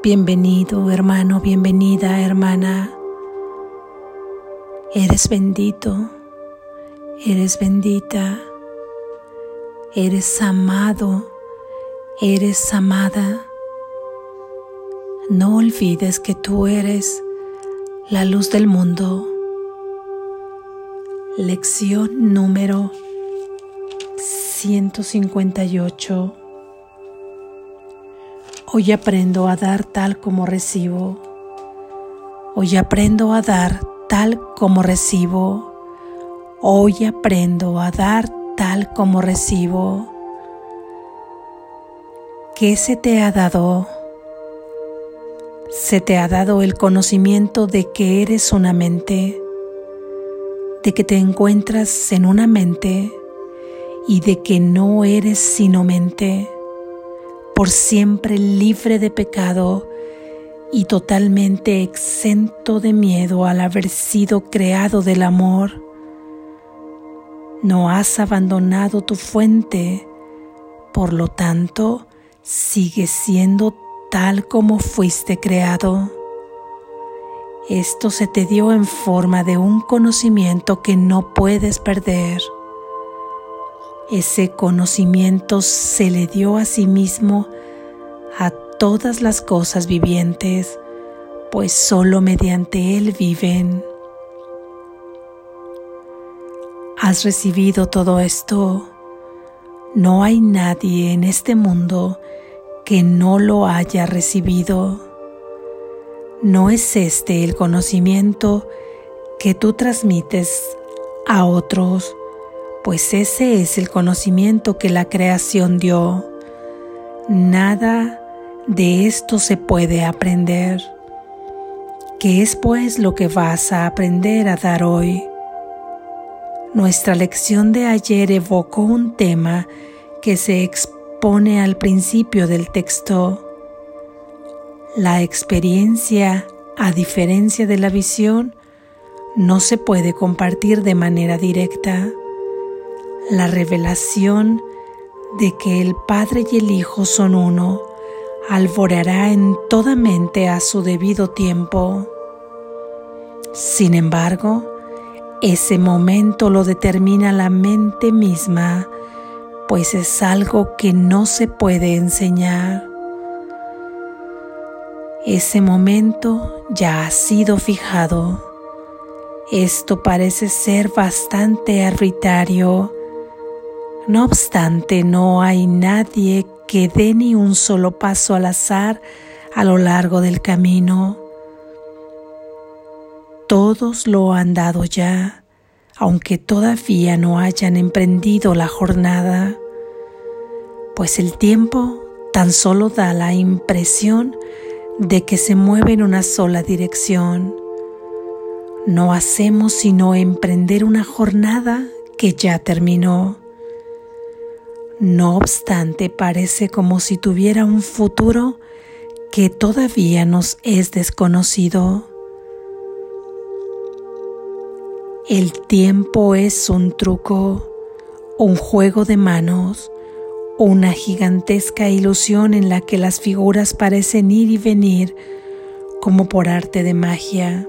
Bienvenido hermano, bienvenida hermana. Eres bendito, eres bendita, eres amado, eres amada. No olvides que tú eres la luz del mundo. Lección número 158. Hoy aprendo a dar tal como recibo. Hoy aprendo a dar tal como recibo. Hoy aprendo a dar tal como recibo. ¿Qué se te ha dado? Se te ha dado el conocimiento de que eres una mente, de que te encuentras en una mente y de que no eres sino mente, por siempre libre de pecado y totalmente exento de miedo al haber sido creado del amor. No has abandonado tu fuente, por lo tanto, sigues siendo tal como fuiste creado. Esto se te dio en forma de un conocimiento que no puedes perder. Ese conocimiento se le dio a sí mismo a todas las cosas vivientes, pues solo mediante Él viven. Has recibido todo esto. No hay nadie en este mundo que no lo haya recibido. No es este el conocimiento que tú transmites a otros, pues ese es el conocimiento que la creación dio. Nada de esto se puede aprender. ¿Qué es pues lo que vas a aprender a dar hoy? Nuestra lección de ayer evocó un tema que se expone pone al principio del texto. La experiencia, a diferencia de la visión, no se puede compartir de manera directa. La revelación de que el Padre y el Hijo son uno alborará en toda mente a su debido tiempo. Sin embargo, ese momento lo determina la mente misma pues es algo que no se puede enseñar. Ese momento ya ha sido fijado. Esto parece ser bastante arbitrario. No obstante, no hay nadie que dé ni un solo paso al azar a lo largo del camino. Todos lo han dado ya aunque todavía no hayan emprendido la jornada, pues el tiempo tan solo da la impresión de que se mueve en una sola dirección. No hacemos sino emprender una jornada que ya terminó. No obstante, parece como si tuviera un futuro que todavía nos es desconocido. El tiempo es un truco, un juego de manos, una gigantesca ilusión en la que las figuras parecen ir y venir como por arte de magia.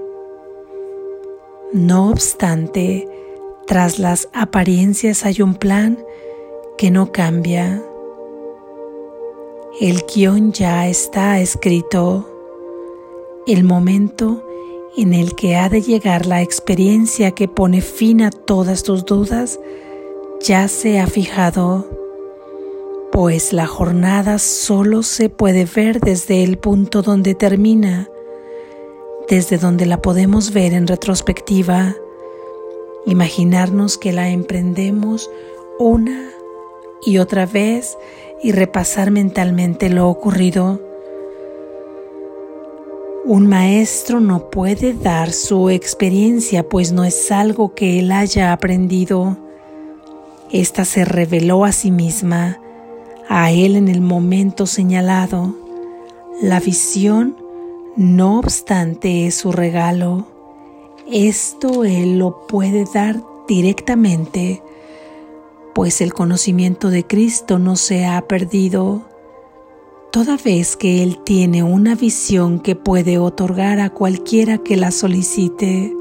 No obstante, tras las apariencias hay un plan que no cambia. El guion ya está escrito. El momento en el que ha de llegar la experiencia que pone fin a todas tus dudas, ya se ha fijado, pues la jornada solo se puede ver desde el punto donde termina, desde donde la podemos ver en retrospectiva, imaginarnos que la emprendemos una y otra vez y repasar mentalmente lo ocurrido un maestro no puede dar su experiencia, pues no es algo que él haya aprendido. Esta se reveló a sí misma, a él en el momento señalado. La visión, no obstante, es su regalo. Esto él lo puede dar directamente, pues el conocimiento de Cristo no se ha perdido toda vez que Él tiene una visión que puede otorgar a cualquiera que la solicite.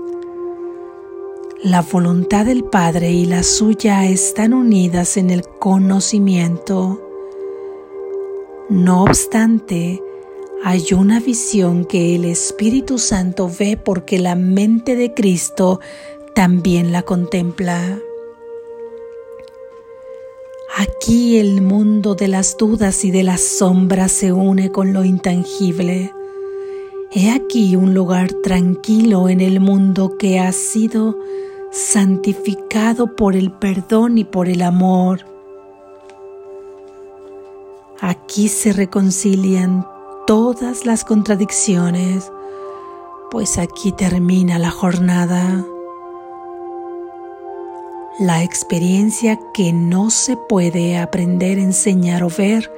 La voluntad del Padre y la suya están unidas en el conocimiento. No obstante, hay una visión que el Espíritu Santo ve porque la mente de Cristo también la contempla. Aquí el mundo de las dudas y de las sombras se une con lo intangible. He aquí un lugar tranquilo en el mundo que ha sido santificado por el perdón y por el amor. Aquí se reconcilian todas las contradicciones, pues aquí termina la jornada. La experiencia que no se puede aprender, enseñar o ver,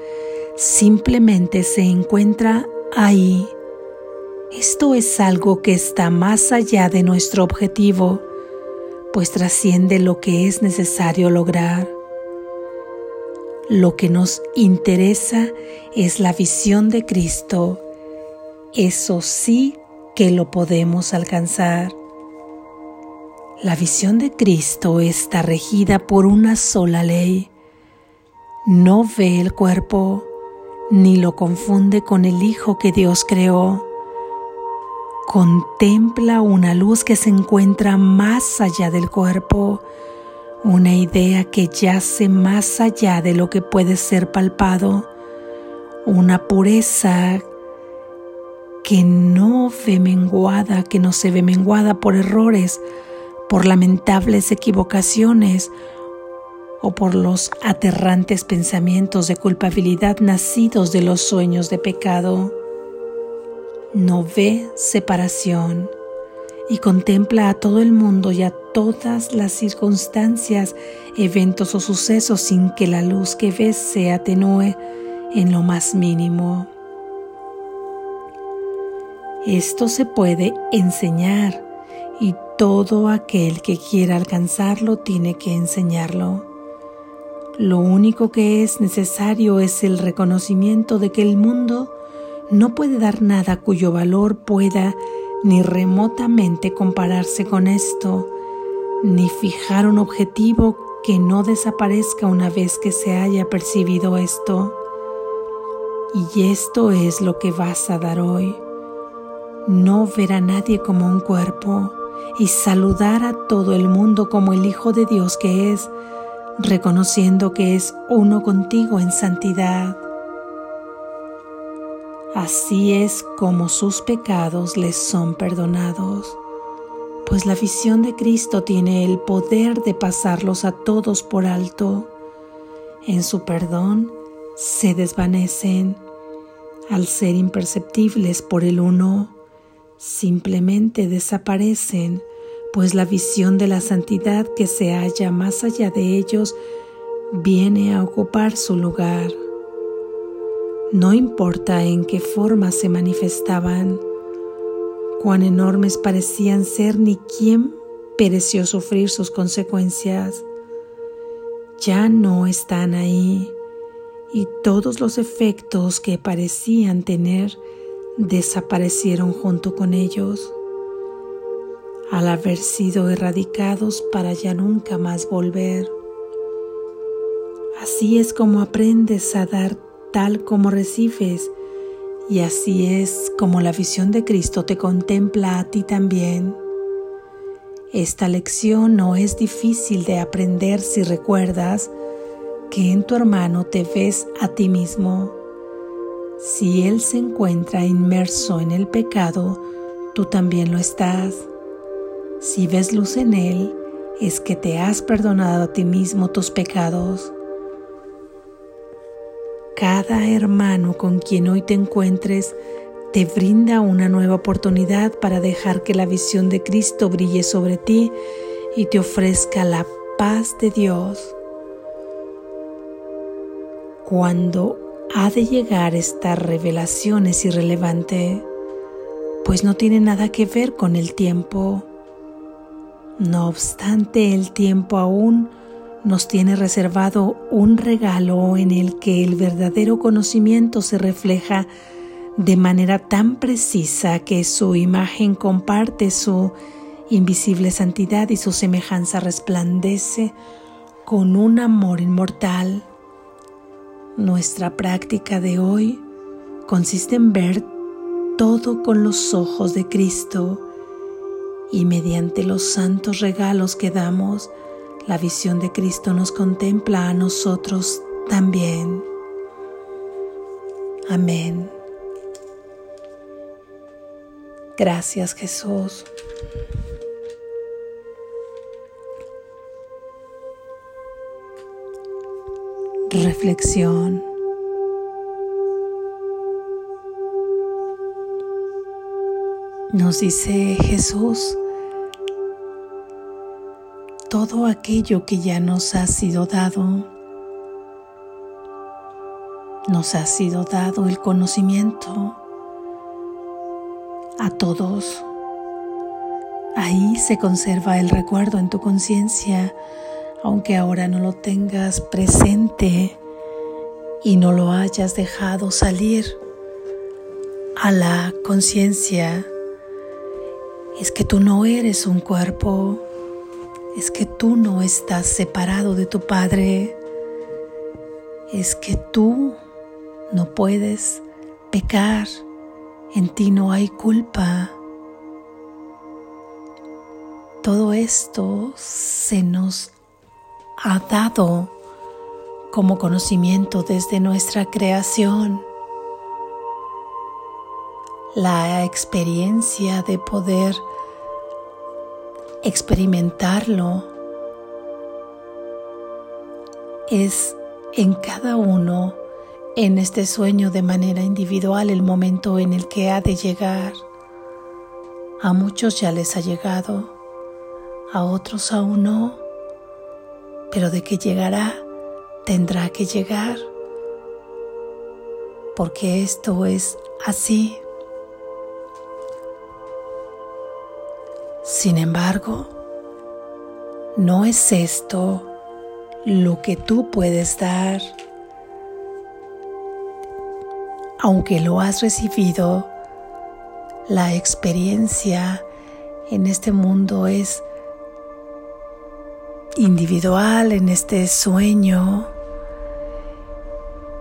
simplemente se encuentra ahí. Esto es algo que está más allá de nuestro objetivo pues trasciende lo que es necesario lograr. Lo que nos interesa es la visión de Cristo. Eso sí que lo podemos alcanzar. La visión de Cristo está regida por una sola ley. No ve el cuerpo ni lo confunde con el Hijo que Dios creó contempla una luz que se encuentra más allá del cuerpo, una idea que yace más allá de lo que puede ser palpado, una pureza que no ve menguada, que no se ve menguada por errores, por lamentables equivocaciones o por los aterrantes pensamientos de culpabilidad nacidos de los sueños de pecado no ve separación y contempla a todo el mundo y a todas las circunstancias, eventos o sucesos sin que la luz que ves se atenúe en lo más mínimo. Esto se puede enseñar y todo aquel que quiera alcanzarlo tiene que enseñarlo. Lo único que es necesario es el reconocimiento de que el mundo no puede dar nada cuyo valor pueda ni remotamente compararse con esto, ni fijar un objetivo que no desaparezca una vez que se haya percibido esto. Y esto es lo que vas a dar hoy. No ver a nadie como un cuerpo y saludar a todo el mundo como el Hijo de Dios que es, reconociendo que es uno contigo en santidad. Así es como sus pecados les son perdonados, pues la visión de Cristo tiene el poder de pasarlos a todos por alto. En su perdón se desvanecen al ser imperceptibles por el uno, simplemente desaparecen, pues la visión de la santidad que se halla más allá de ellos viene a ocupar su lugar. No importa en qué forma se manifestaban, cuán enormes parecían ser ni quién pereció sufrir sus consecuencias. Ya no están ahí y todos los efectos que parecían tener desaparecieron junto con ellos al haber sido erradicados para ya nunca más volver. Así es como aprendes a dar tal como recibes, y así es como la visión de Cristo te contempla a ti también. Esta lección no es difícil de aprender si recuerdas que en tu hermano te ves a ti mismo. Si él se encuentra inmerso en el pecado, tú también lo estás. Si ves luz en él, es que te has perdonado a ti mismo tus pecados. Cada hermano con quien hoy te encuentres te brinda una nueva oportunidad para dejar que la visión de Cristo brille sobre ti y te ofrezca la paz de Dios. Cuando ha de llegar esta revelación es irrelevante, pues no tiene nada que ver con el tiempo. No obstante, el tiempo aún nos tiene reservado un regalo en el que el verdadero conocimiento se refleja de manera tan precisa que su imagen comparte su invisible santidad y su semejanza resplandece con un amor inmortal. Nuestra práctica de hoy consiste en ver todo con los ojos de Cristo y mediante los santos regalos que damos, la visión de Cristo nos contempla a nosotros también. Amén. Gracias Jesús. Reflexión. Nos dice Jesús, todo aquello que ya nos ha sido dado, nos ha sido dado el conocimiento a todos. Ahí se conserva el recuerdo en tu conciencia, aunque ahora no lo tengas presente y no lo hayas dejado salir a la conciencia es que tú no eres un cuerpo, es que tú no estás separado de tu Padre, es que tú no puedes pecar, en ti no hay culpa. Todo esto se nos ha dado como conocimiento desde nuestra creación la experiencia de poder experimentarlo es en cada uno en este sueño de manera individual el momento en el que ha de llegar. A muchos ya les ha llegado, a otros aún no, pero de que llegará, tendrá que llegar, porque esto es así. Sin embargo, no es esto lo que tú puedes dar. Aunque lo has recibido, la experiencia en este mundo es individual, en este sueño,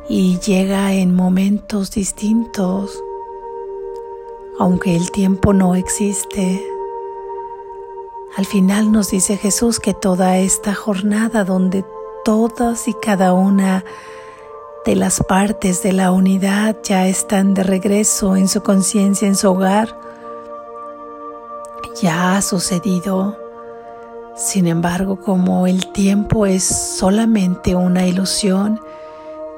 y llega en momentos distintos, aunque el tiempo no existe. Al final nos dice Jesús que toda esta jornada donde todas y cada una de las partes de la unidad ya están de regreso en su conciencia, en su hogar, ya ha sucedido. Sin embargo, como el tiempo es solamente una ilusión,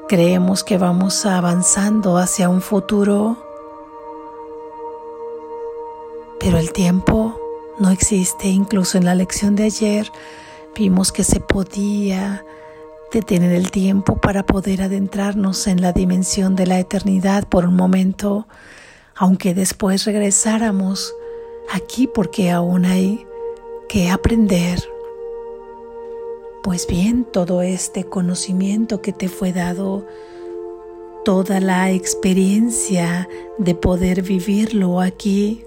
creemos que vamos avanzando hacia un futuro, pero el tiempo no existe. Incluso en la lección de ayer vimos que se podía detener el tiempo para poder adentrarnos en la dimensión de la eternidad por un momento, aunque después regresáramos aquí porque aún hay que aprender. Pues bien, todo este conocimiento que te fue dado, toda la experiencia de poder vivirlo aquí,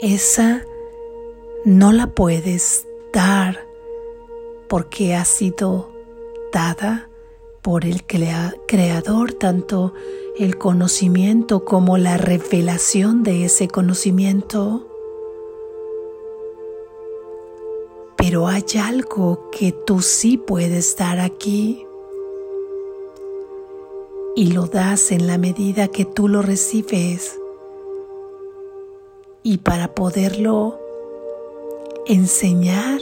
esa no la puedes dar porque ha sido dada por el creador, tanto el conocimiento como la revelación de ese conocimiento. Pero hay algo que tú sí puedes dar aquí y lo das en la medida que tú lo recibes y para poderlo enseñar,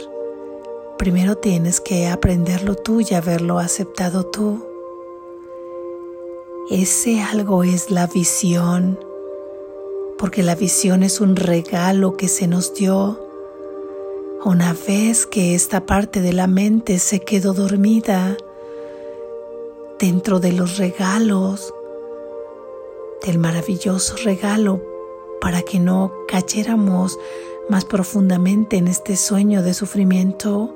primero tienes que aprenderlo tú y haberlo aceptado tú. Ese algo es la visión, porque la visión es un regalo que se nos dio una vez que esta parte de la mente se quedó dormida dentro de los regalos, del maravilloso regalo para que no cayéramos más profundamente en este sueño de sufrimiento,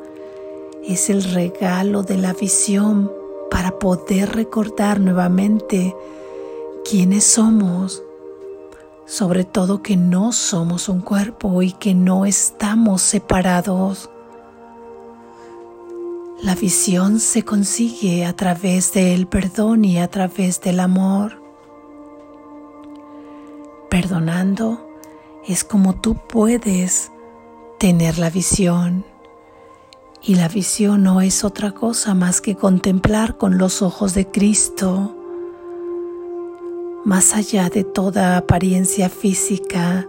es el regalo de la visión para poder recordar nuevamente quiénes somos, sobre todo que no somos un cuerpo y que no estamos separados. La visión se consigue a través del perdón y a través del amor. Perdonando es como tú puedes tener la visión. Y la visión no es otra cosa más que contemplar con los ojos de Cristo, más allá de toda apariencia física,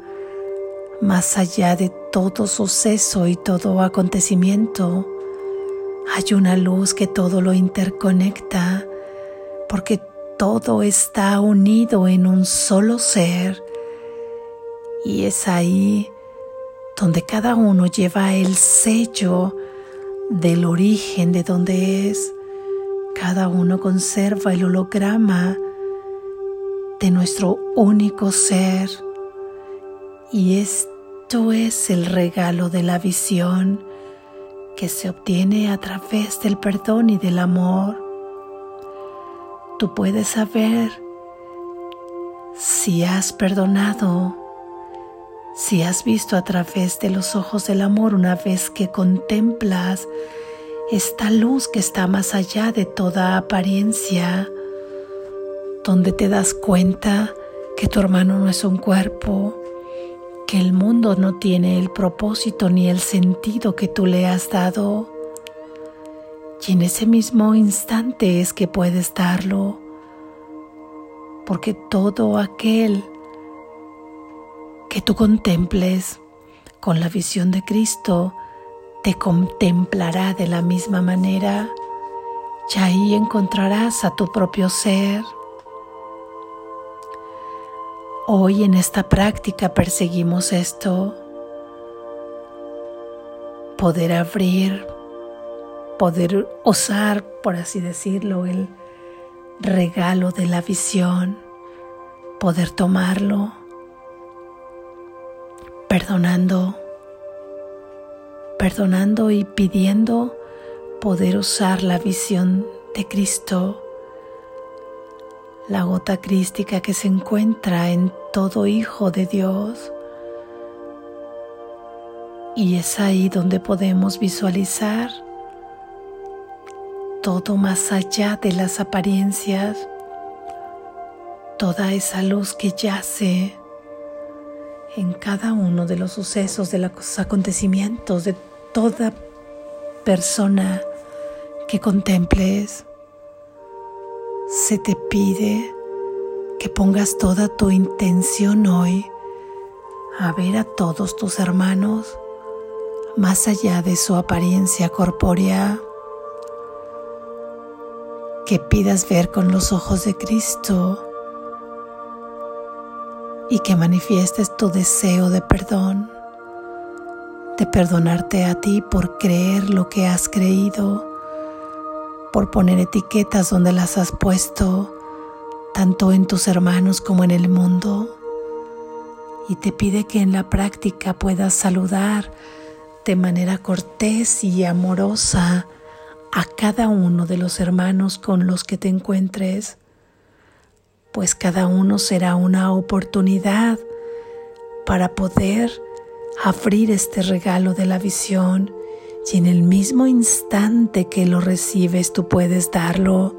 más allá de todo suceso y todo acontecimiento, hay una luz que todo lo interconecta, porque todo está unido en un solo ser. Y es ahí donde cada uno lleva el sello del origen de donde es. Cada uno conserva el holograma de nuestro único ser. Y esto es el regalo de la visión que se obtiene a través del perdón y del amor. Tú puedes saber si has perdonado si has visto a través de los ojos del amor una vez que contemplas esta luz que está más allá de toda apariencia, donde te das cuenta que tu hermano no es un cuerpo, que el mundo no tiene el propósito ni el sentido que tú le has dado. Y en ese mismo instante es que puedes darlo, porque todo aquel que tú contemples con la visión de Cristo, te contemplará de la misma manera y ahí encontrarás a tu propio ser. Hoy en esta práctica perseguimos esto, poder abrir, poder osar, por así decirlo, el regalo de la visión, poder tomarlo perdonando, perdonando y pidiendo poder usar la visión de Cristo, la gota crística que se encuentra en todo hijo de Dios. Y es ahí donde podemos visualizar todo más allá de las apariencias, toda esa luz que yace en cada uno de los sucesos, de los acontecimientos, de toda persona que contemples. Se te pide que pongas toda tu intención hoy a ver a todos tus hermanos más allá de su apariencia corpórea, que pidas ver con los ojos de Cristo y que manifiestes tu deseo de perdón, de perdonarte a ti por creer lo que has creído, por poner etiquetas donde las has puesto, tanto en tus hermanos como en el mundo. Y te pide que en la práctica puedas saludar de manera cortés y amorosa a cada uno de los hermanos con los que te encuentres pues cada uno será una oportunidad para poder abrir este regalo de la visión y en el mismo instante que lo recibes tú puedes darlo.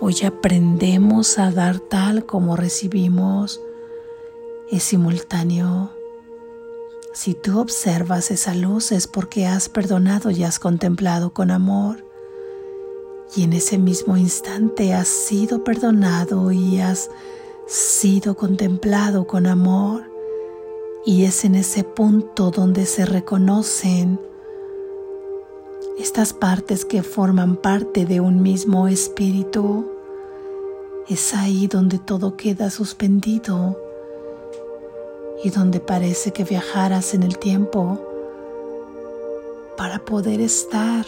Hoy aprendemos a dar tal como recibimos. Es simultáneo. Si tú observas esa luz es porque has perdonado y has contemplado con amor y en ese mismo instante has sido perdonado y has sido contemplado con amor y es en ese punto donde se reconocen estas partes que forman parte de un mismo espíritu. Es ahí donde todo queda suspendido y donde parece que viajaras en el tiempo para poder estar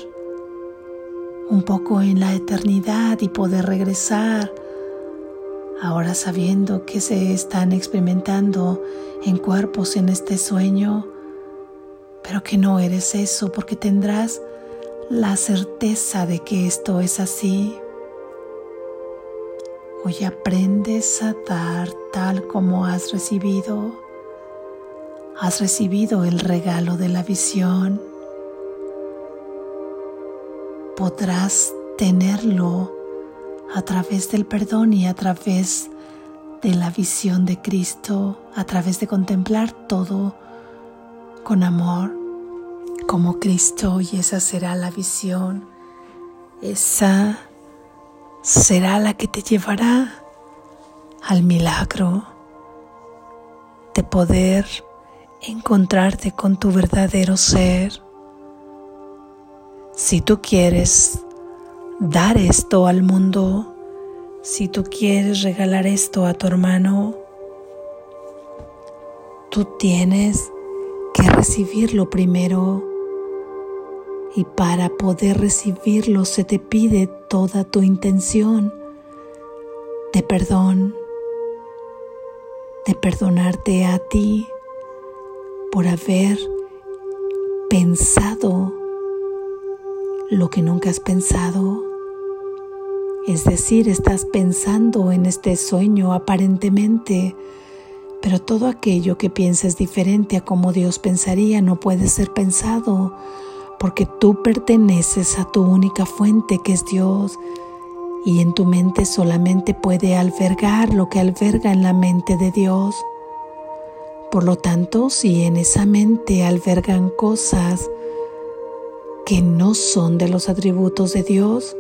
un poco en la eternidad y poder regresar, ahora sabiendo que se están experimentando en cuerpos en este sueño, pero que no eres eso porque tendrás la certeza de que esto es así. Hoy aprendes a dar tal como has recibido. Has recibido el regalo de la visión. Podrás tenerlo a través del perdón y a través de la visión de Cristo, a través de contemplar todo con amor como Cristo y esa será la visión, esa será la que te llevará al milagro de poder encontrarte con tu verdadero ser. Si tú quieres dar esto al mundo, si tú quieres regalar esto a tu hermano, tú tienes que recibirlo primero. Y para poder recibirlo se te pide toda tu intención de perdón, de perdonarte a ti por haber pensado lo que nunca has pensado. Es decir, estás pensando en este sueño aparentemente, pero todo aquello que piensas diferente a como Dios pensaría no puede ser pensado, porque tú perteneces a tu única fuente que es Dios, y en tu mente solamente puede albergar lo que alberga en la mente de Dios. Por lo tanto, si en esa mente albergan cosas que no son de los atributos de Dios,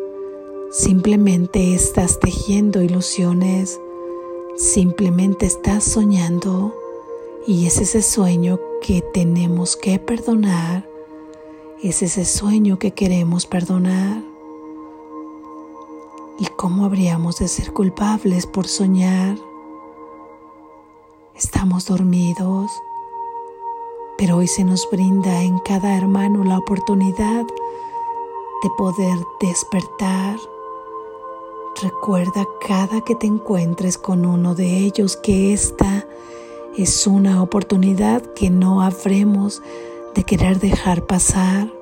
simplemente estás tejiendo ilusiones, simplemente estás soñando y es ese sueño que tenemos que perdonar, es ese sueño que queremos perdonar. ¿Y cómo habríamos de ser culpables por soñar? Estamos dormidos pero hoy se nos brinda en cada hermano la oportunidad de poder despertar. Recuerda cada que te encuentres con uno de ellos que esta es una oportunidad que no habremos de querer dejar pasar.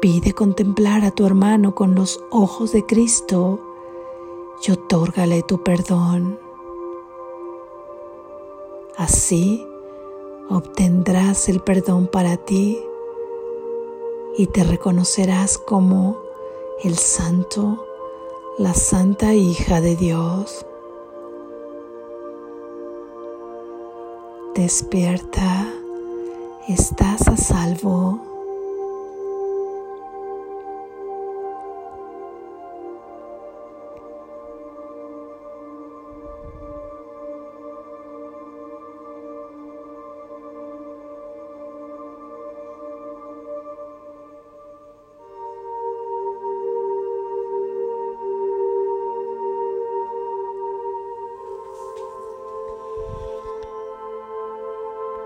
Pide contemplar a tu hermano con los ojos de Cristo y otórgale tu perdón. Así, obtendrás el perdón para ti y te reconocerás como el santo, la santa hija de Dios. Despierta, estás a salvo.